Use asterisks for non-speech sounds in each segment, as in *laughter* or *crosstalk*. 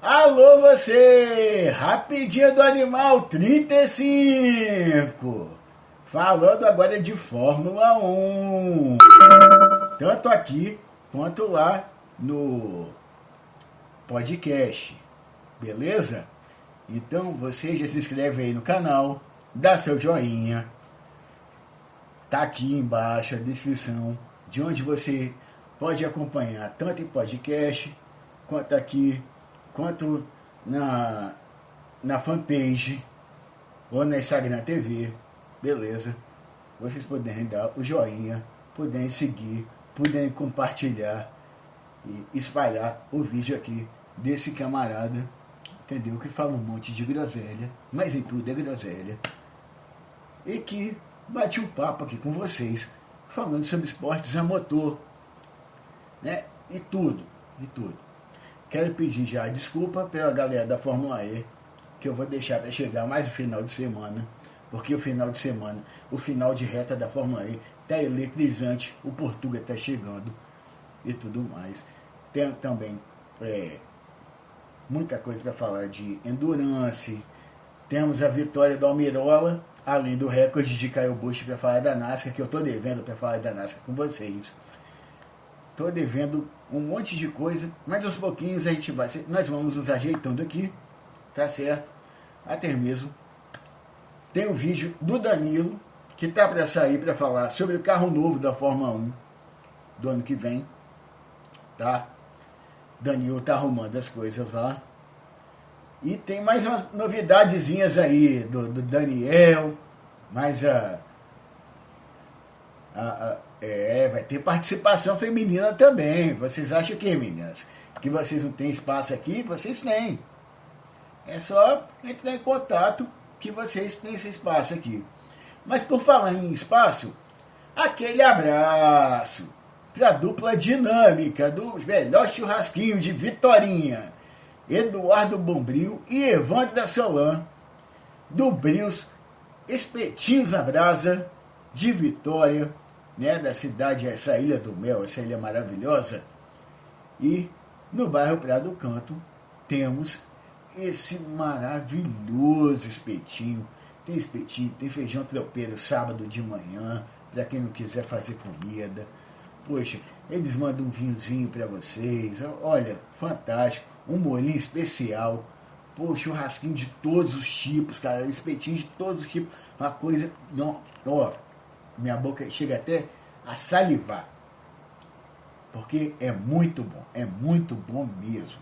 Alô você, rapidinho do animal 35. Falando agora de Fórmula 1. Tanto aqui quanto lá no podcast. Beleza? Então você já se inscreve aí no canal, dá seu joinha. Tá aqui embaixo a descrição de onde você pode acompanhar tanto em podcast quanto aqui, quanto na, na fanpage ou na Instagram TV. Beleza? Vocês puderem dar o joinha, puderem seguir, puderem compartilhar e espalhar o vídeo aqui desse camarada entendeu? Que fala um monte de groselha, mas em tudo é groselha. E que bate um papo aqui com vocês, falando sobre esportes a motor, né? E tudo, e tudo. Quero pedir já desculpa pela galera da Fórmula E, que eu vou deixar para chegar mais no final de semana, porque o final de semana, o final de reta da Fórmula E tá eletrizante, o Portuga tá chegando e tudo mais. Tem também é, muita coisa para falar de endurance. Temos a vitória do Almirola, além do recorde de Caio Bush para falar da NASCAR, que eu estou devendo para falar da NASCAR com vocês. Estou devendo um monte de coisa, mas aos pouquinhos a gente vai, nós vamos nos ajeitando aqui, tá certo? Até mesmo tem o um vídeo do Danilo, que tá para sair para falar sobre o carro novo da Fórmula 1 do ano que vem, tá? Danilo tá arrumando as coisas lá. E tem mais umas novidadezinhas aí do, do Daniel, mais a, a, a, É, vai ter participação feminina também. Vocês acham que, meninas? Que vocês não têm espaço aqui? Vocês têm. É só entrar em contato que vocês têm esse espaço aqui. Mas por falar em espaço, aquele abraço para a dupla dinâmica do melhor churrasquinho de Vitorinha, Eduardo Bombril e Evandro da Solan, do Brios Espetinhos na Brasa, de Vitória, né, da cidade, essa ilha do mel, essa ilha maravilhosa. E no bairro Praia do Canto temos esse maravilhoso espetinho. Tem espetinho, tem feijão tropeiro sábado de manhã, para quem não quiser fazer comida Poxa, eles mandam um vinhozinho para vocês. Olha, fantástico. Um molinho especial. Pô, churrasquinho de todos os tipos, cara. Espetinho de todos os tipos. Uma coisa. Não, ó, minha boca chega até a salivar. Porque é muito bom. É muito bom mesmo.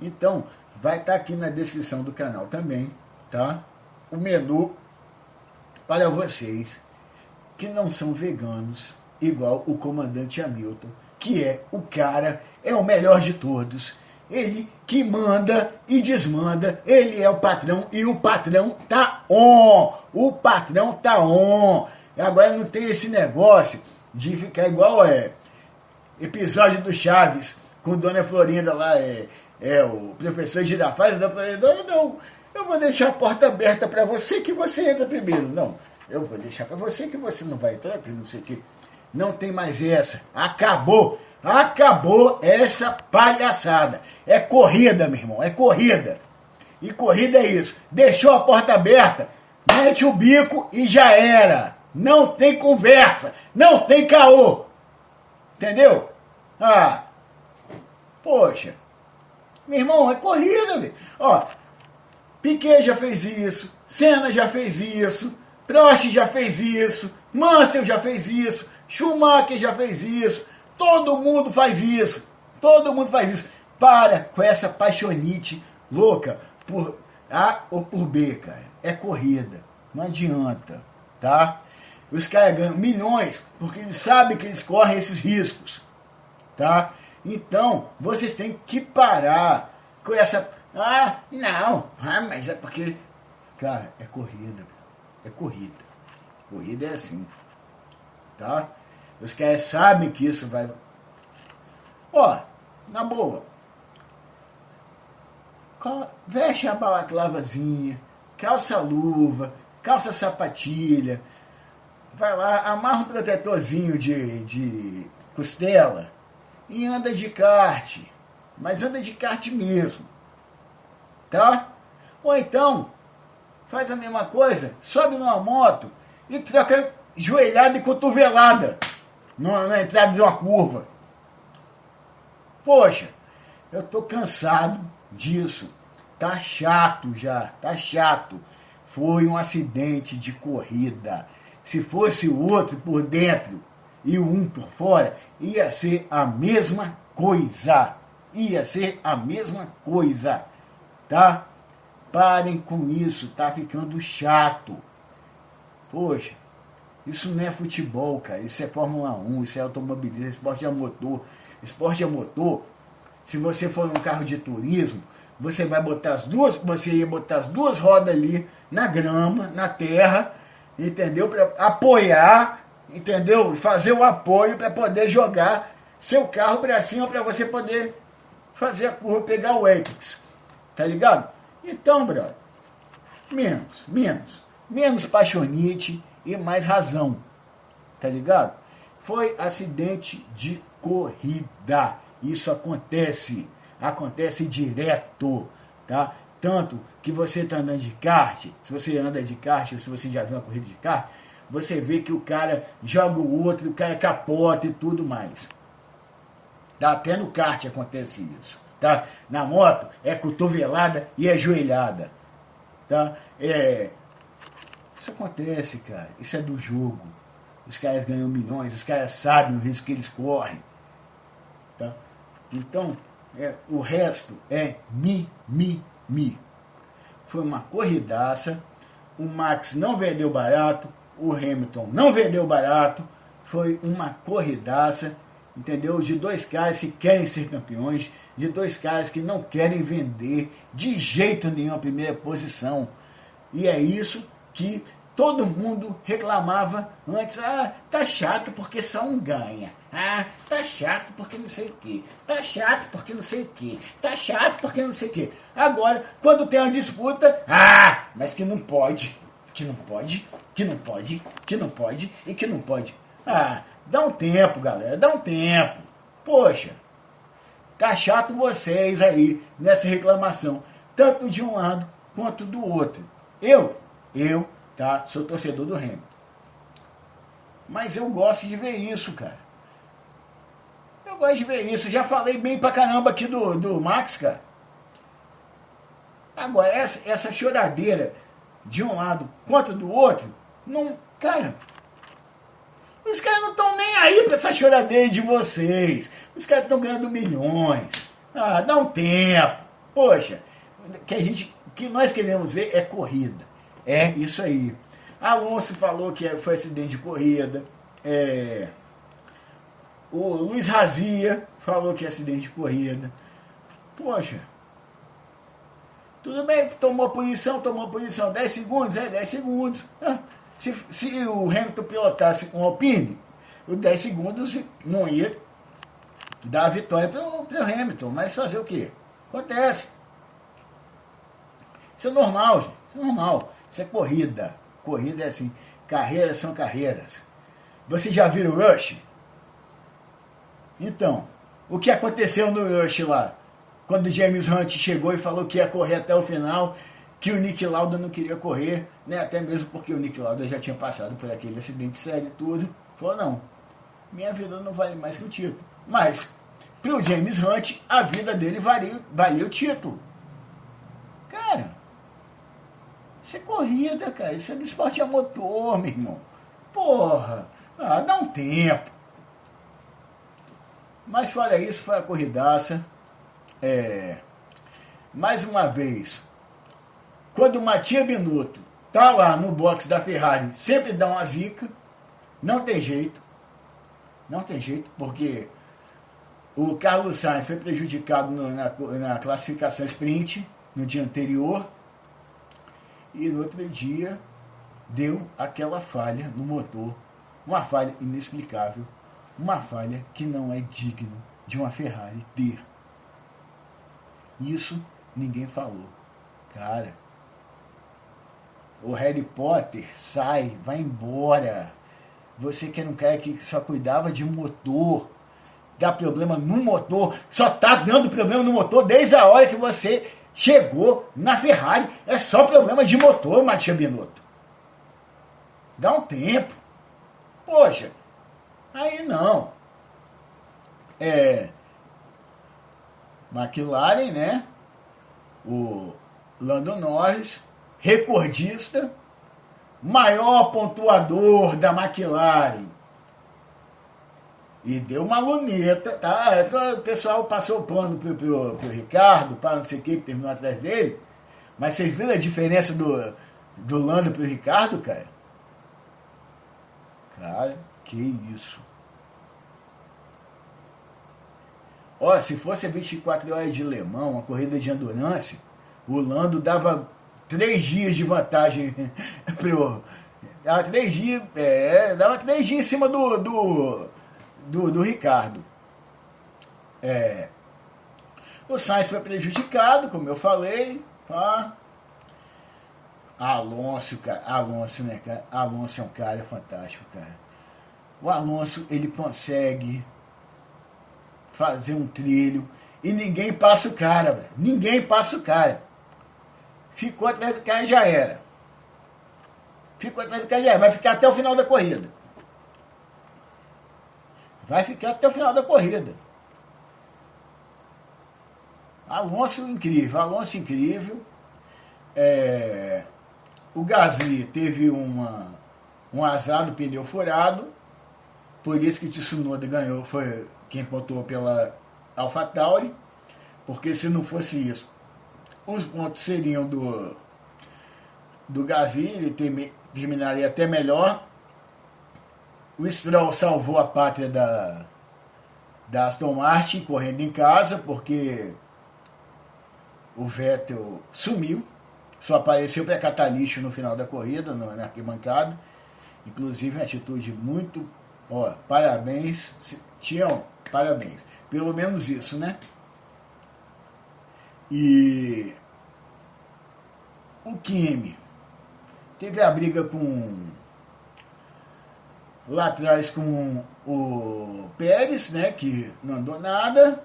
Então, vai estar tá aqui na descrição do canal também, tá? O menu para vocês que não são veganos igual o comandante Hamilton, que é o cara, é o melhor de todos. Ele que manda e desmanda, ele é o patrão e o patrão tá on. O patrão tá on. Agora não tem esse negócio de ficar igual é episódio do Chaves com Dona Florinda lá, é, é o professor Girafaz da Florinda. Não, eu vou deixar a porta aberta para você que você entra primeiro. Não, eu vou deixar para você que você não vai entrar, que não sei o que. Não tem mais essa. Acabou. Acabou essa palhaçada. É corrida, meu irmão. É corrida. E corrida é isso. Deixou a porta aberta, mete o bico e já era. Não tem conversa. Não tem caô. Entendeu? Ah. Poxa. Meu irmão, é corrida, velho. Ó, Piquet já fez isso, Senna já fez isso, Prost já fez isso, Mansell já fez isso, Schumacher já fez isso, todo mundo faz isso, todo mundo faz isso. Para com essa paixonite louca por A ou por B, cara. É corrida, não adianta, tá? Os caras ganham milhões porque eles sabem que eles correm esses riscos, tá? Então, vocês têm que parar com essa. Ah, não, ah, mas é porque. Cara, é corrida. É corrida. Corrida é assim tá? Os caras sabem que isso vai. Ó, na boa. Veste a balaclavazinha, calça luva, calça sapatilha, vai lá, amarra um protetorzinho de, de costela e anda de kart. mas anda de kart mesmo. Tá? Ou então, faz a mesma coisa, sobe numa moto e troca joelhada e cotovelada na entrada de uma curva. Poxa, eu tô cansado disso. Tá chato já, tá chato. Foi um acidente de corrida. Se fosse o outro por dentro e o um por fora, ia ser a mesma coisa. Ia ser a mesma coisa, tá? Parem com isso, tá ficando chato. Poxa, isso não é futebol, cara. Isso é Fórmula 1, isso é automobilismo, esporte a motor. Esporte a motor, se você for num carro de turismo, você vai botar as duas, você ia botar as duas rodas ali na grama, na terra, entendeu? Para apoiar, entendeu? Fazer o apoio para poder jogar seu carro para cima para você poder fazer a curva, pegar o apex. Tá ligado? Então, brother, menos, menos, menos paixonite e mais razão. Tá ligado? Foi acidente de corrida. Isso acontece, acontece direto, tá? Tanto que você está andando de kart, se você anda de kart, ou se você já viu uma corrida de kart, você vê que o cara joga o outro, o cara capota e tudo mais. Tá? Até no kart acontece isso. Tá? Na moto é cotovelada e é joelhada. Tá? É... Isso acontece, cara. Isso é do jogo. Os caras ganham milhões, os caras sabem o risco que eles correm. Tá? Então, é, o resto é mi, mi. Foi uma corridaça. O Max não vendeu barato, o Hamilton não vendeu barato. Foi uma corridaça, entendeu? De dois caras que querem ser campeões, de dois caras que não querem vender de jeito nenhum a primeira posição. E é isso que todo mundo reclamava antes, ah, tá chato porque só um ganha. Ah, tá chato porque não sei o quê. Tá chato porque não sei o quê. Tá chato porque não sei o quê. Agora, quando tem uma disputa, ah, mas que não pode, que não pode, que não pode, que não pode e que não pode. Ah, dá um tempo, galera, dá um tempo. Poxa, tá chato vocês aí nessa reclamação, tanto de um lado quanto do outro. Eu, eu tá? Sou torcedor do Hamilton. Mas eu gosto de ver isso, cara. Eu gosto de ver isso. Já falei bem pra caramba aqui do, do Max, cara. Agora, essa, essa choradeira de um lado quanto do outro, não. Cara, os caras não estão nem aí pra essa choradeira de vocês. Os caras estão ganhando milhões. Ah, dá um tempo. Poxa, que a gente, o que nós queremos ver é corrida. É isso aí. Alonso falou que foi acidente de corrida. É, o Luiz Razia falou que é acidente de corrida. Poxa. Tudo bem, tomou punição, tomou punição. 10 segundos, é 10 segundos. Ah, se, se o Hamilton pilotasse com o Alpine, os 10 segundos não ia dar a vitória para o Hamilton. Mas fazer o quê? Acontece. Isso é normal, gente. Isso é normal. Isso é corrida. Corrida é assim. Carreiras são carreiras. Você já viu o Rush? Então, o que aconteceu no Rush lá? Quando James Hunt chegou e falou que ia correr até o final, que o Nick Lauda não queria correr, né? até mesmo porque o Nick Lauda já tinha passado por aquele acidente sério e tudo. Falou, não, minha vida não vale mais que o título. Mas, para o James Hunt, a vida dele valia, valia o título. Cara, isso é corrida, cara. Isso é do esporte a motor, meu irmão. Porra, ah, dá um tempo. Mas fora isso, foi a corridaça. É, mais uma vez, quando o Matias Binotto tá lá no box da Ferrari, sempre dá uma zica. Não tem jeito. Não tem jeito, porque o Carlos Sainz foi prejudicado no, na, na classificação sprint no dia anterior e no outro dia deu aquela falha no motor, uma falha inexplicável, uma falha que não é digno de uma Ferrari ter. Isso ninguém falou. Cara, o Harry Potter sai, vai embora. Você que era um cara que só cuidava de motor, dá problema no motor, só tá dando problema no motor desde a hora que você chegou na Ferrari. É só problema de motor, Matia Binotto. Dá um tempo. Poxa, aí não. É. McLaren, né? O Lando Norris, recordista, maior pontuador da McLaren. E deu uma luneta, tá? Então, o pessoal passou o plano pro, pro, pro Ricardo, para não sei o que, que terminou atrás dele. Mas vocês viram a diferença do, do Lando pro Ricardo, cara? Cara, que isso. Ó, se fosse a 24 horas de Le Mans, uma corrida de endurance, o Lando dava três dias de vantagem *laughs* pro. Dava três dias. É, dava três dias em cima do. do, do, do Ricardo. É, o Sainz foi prejudicado, como eu falei. Pá. Alonso, cara. Alonso, né, cara? Alonso é um cara fantástico, cara. O Alonso, ele consegue fazer um trilho e ninguém passa o cara, velho. Ninguém passa o cara. Ficou atrás do cara e já era. Ficou atrás do cara e já era. Vai ficar até o final da corrida. Vai ficar até o final da corrida. Alonso incrível, Alonso incrível. É, o Gasly teve uma, um azar do pneu furado, por isso que Tsunoda ganhou, foi quem pontuou pela AlphaTauri, porque se não fosse isso, os pontos seriam do, do Gasly, ele terminaria até melhor. O Stroll salvou a pátria da, da Aston Martin correndo em casa, porque o Vettel sumiu, só apareceu para catar lixo no final da corrida, na arquibancada. Inclusive, uma atitude muito. Ó, parabéns. Tião, parabéns. Pelo menos isso, né? E o Kimi teve a briga com lá atrás com o Pérez, né, que não andou nada.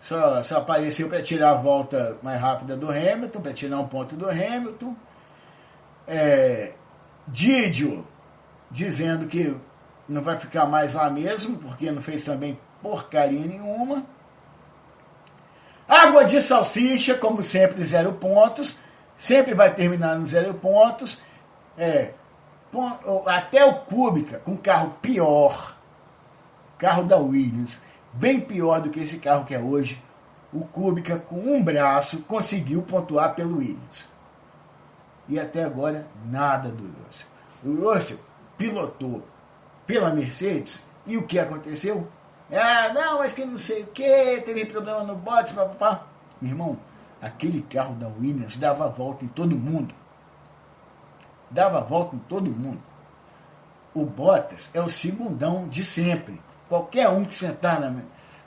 Só, só apareceu para tirar a volta mais rápida do Hamilton, para tirar um ponto do Hamilton. É, Didio dizendo que não vai ficar mais lá mesmo, porque não fez também porcaria nenhuma. Água de salsicha, como sempre, zero pontos. Sempre vai terminar no zero pontos. É, até o Kubica, com carro pior, carro da Williams, bem pior do que esse carro que é hoje, o Kubica, com um braço, conseguiu pontuar pelo Williams. E até agora, nada do Russell. O Russell pilotou pela Mercedes e o que aconteceu? Ah, não, mas que não sei o que, teve problema no bote, papapá. Irmão, aquele carro da Williams dava a volta em todo mundo. Dava volta em todo mundo. O Bottas é o segundão de sempre. Qualquer um que sentar na,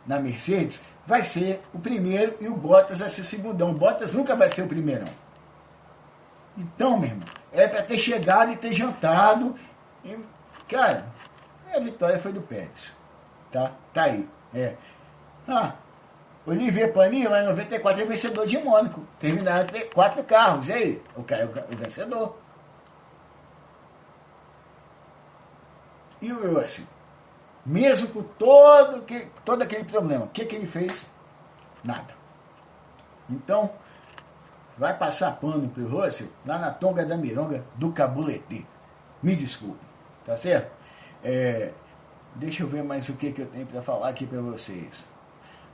na Mercedes vai ser o primeiro e o Bottas vai ser o segundão. O Bottas nunca vai ser o primeirão. Então, meu irmão, é para ter chegado e ter jantado. E, cara, a vitória foi do Pérez. Tá? Tá aí. É. Ah, Olivier Paninho, lá em 94, é vencedor de Mônaco. Terminaram quatro carros. E aí? O cara é o vencedor. E o Rossi? Mesmo com todo, que, todo aquele problema, o que, que ele fez? Nada. Então, vai passar pano pro Russell lá na Tonga da Mironga do Cabulete. Me desculpe, tá certo? É, deixa eu ver mais o que, que eu tenho para falar aqui para vocês.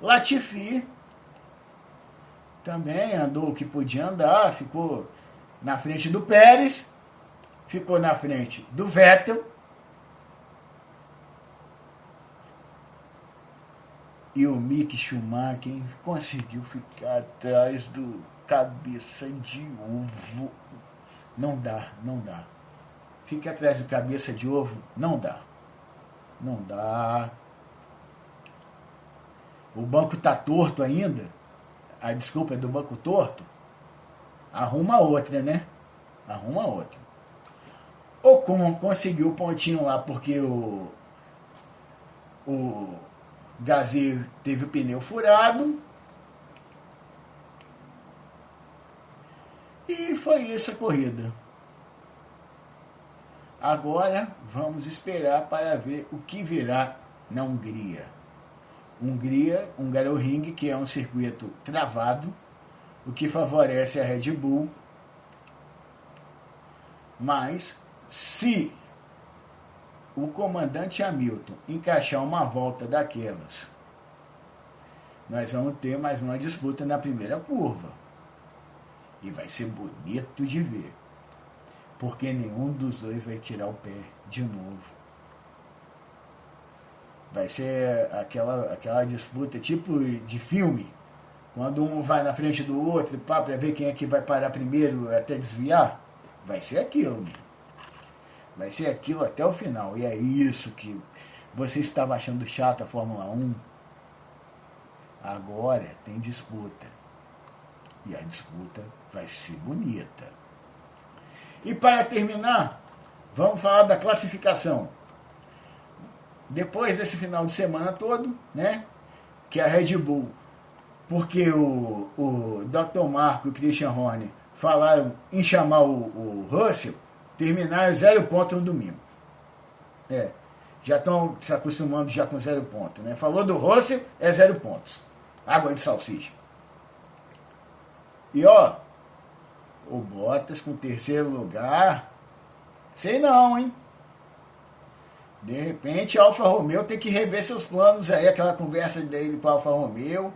Latifi também andou o que podia andar, ficou na frente do Pérez, ficou na frente do Vettel, E o Mick Schumacher conseguiu ficar atrás do cabeça de ovo. Não dá, não dá. Fica atrás do cabeça de ovo, não dá. Não dá. O banco tá torto ainda. A desculpa é do banco torto. Arruma outra, né? Arruma outra. O Ocon conseguiu o pontinho lá porque o o Gazir teve o pneu furado. E foi isso a corrida. Agora vamos esperar para ver o que virá na Hungria. Hungria, Hungaroring, que é um circuito travado, o que favorece a Red Bull. Mas se o comandante Hamilton encaixar uma volta daquelas, nós vamos ter mais uma disputa na primeira curva. E vai ser bonito de ver porque nenhum dos dois vai tirar o pé de novo. Vai ser aquela, aquela disputa tipo de filme, quando um vai na frente do outro para ver quem é que vai parar primeiro até desviar. Vai ser aquilo, mesmo. Vai ser aquilo até o final. E é isso que você estava achando chato a Fórmula 1. Agora tem disputa. E a disputa vai ser bonita. E para terminar, vamos falar da classificação. Depois desse final de semana todo, né? Que a Red Bull, porque o, o Dr. Marco e o Christian Horner falaram em chamar o, o Russell, terminaram zero ponto no domingo. É, já estão se acostumando já com zero ponto, né? Falou do Russell, é zero pontos. Água de salsicha. E ó, o Bottas com terceiro lugar. Sei não, hein? De repente, a Alfa Romeo tem que rever seus planos aí, aquela conversa dele com a Alfa Romeo.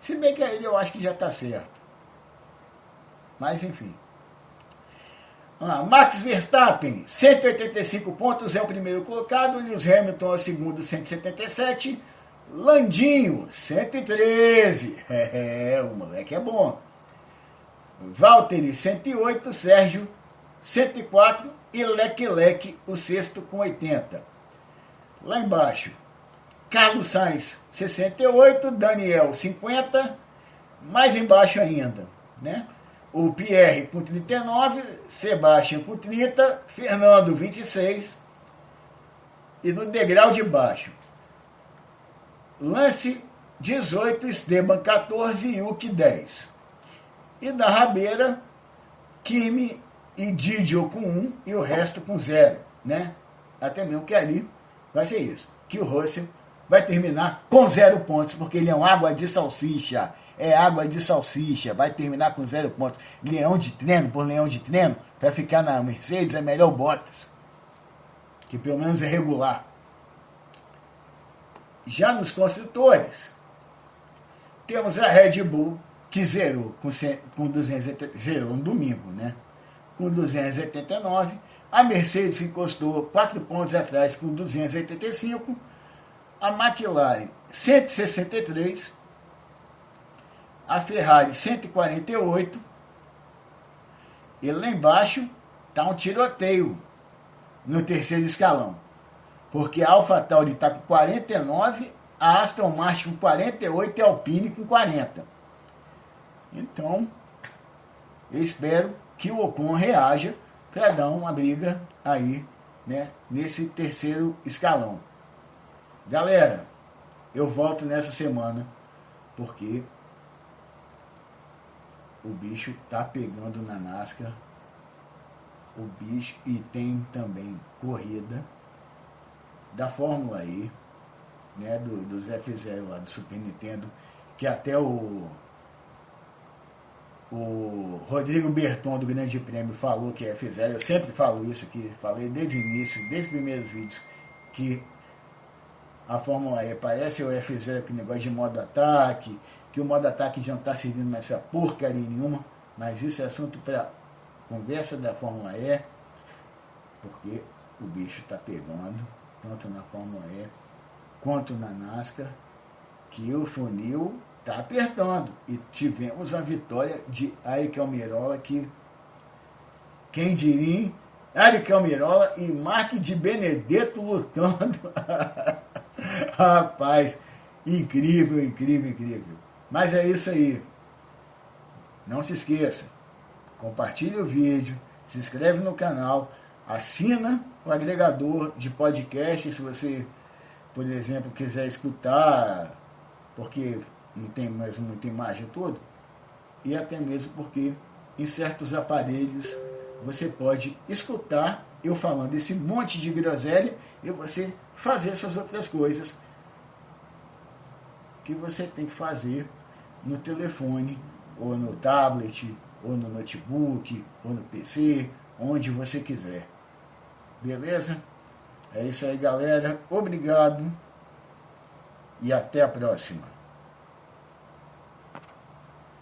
Se bem que aí eu acho que já está certo. Mas enfim. Ah, Max Verstappen, 185 pontos, é o primeiro colocado. Lewis Hamilton é o segundo, 177. Landinho, 113. *laughs* É, o moleque é bom. Valtteri 108, Sérgio 104 e Leclerc o sexto com 80. Lá embaixo, Carlos Sainz 68, Daniel 50, mais embaixo ainda, né? O Pierre com 39, Sebastião com 30, Fernando 26 e no degrau de baixo, Lance 18, Esteban 14 e Yuki 10. E da rabeira, Kimi e Didio com 1 um, e o resto com 0. Né? Até mesmo que ali vai ser isso. Que o Russell vai terminar com zero pontos, porque ele é um água de salsicha. É água de salsicha, vai terminar com zero pontos. Leão de treino por leão de treino, para ficar na Mercedes é melhor Bottas, que pelo menos é regular. Já nos construtores, temos a Red Bull que zerou com, com 280, zerou no domingo, né? Com 289. A Mercedes encostou 4 pontos atrás com 285. A McLaren 163. A Ferrari 148. E lá embaixo está um tiroteio no terceiro escalão. Porque a AlphaTauri está com 49, a Aston Martin com 48 e a Alpine com 40. Então, eu espero que o Ocon reaja para dar uma briga aí, né, nesse terceiro escalão. Galera, eu volto nessa semana porque o bicho tá pegando na NASCAR. O bicho e tem também corrida da Fórmula E, né, do, dos F0 lá do Super Nintendo, que até o o Rodrigo Berton do Grande Prêmio falou que é F0, eu sempre falo isso aqui, falei desde o início, desde os primeiros vídeos, que a Fórmula E parece o F0 com negócio de modo ataque, que o modo ataque já não está servindo mais para porcaria nenhuma, mas isso é assunto para conversa da Fórmula E, porque o bicho está pegando, tanto na Fórmula E quanto na NASCAR, que o funil está apertando. E tivemos a vitória de Eric Almirola, que quem diria, Eric Almirola e Mark de Benedetto lutando. *laughs* Rapaz, incrível, incrível, incrível. Mas é isso aí. Não se esqueça, compartilhe o vídeo, se inscreve no canal, assina o agregador de podcast se você por exemplo, quiser escutar, porque não tem mais muita imagem toda, e até mesmo porque em certos aparelhos você pode escutar eu falando esse monte de groselha e você fazer essas outras coisas que você tem que fazer no telefone, ou no tablet, ou no notebook, ou no PC, onde você quiser. Beleza? É isso aí, galera. Obrigado e até a próxima.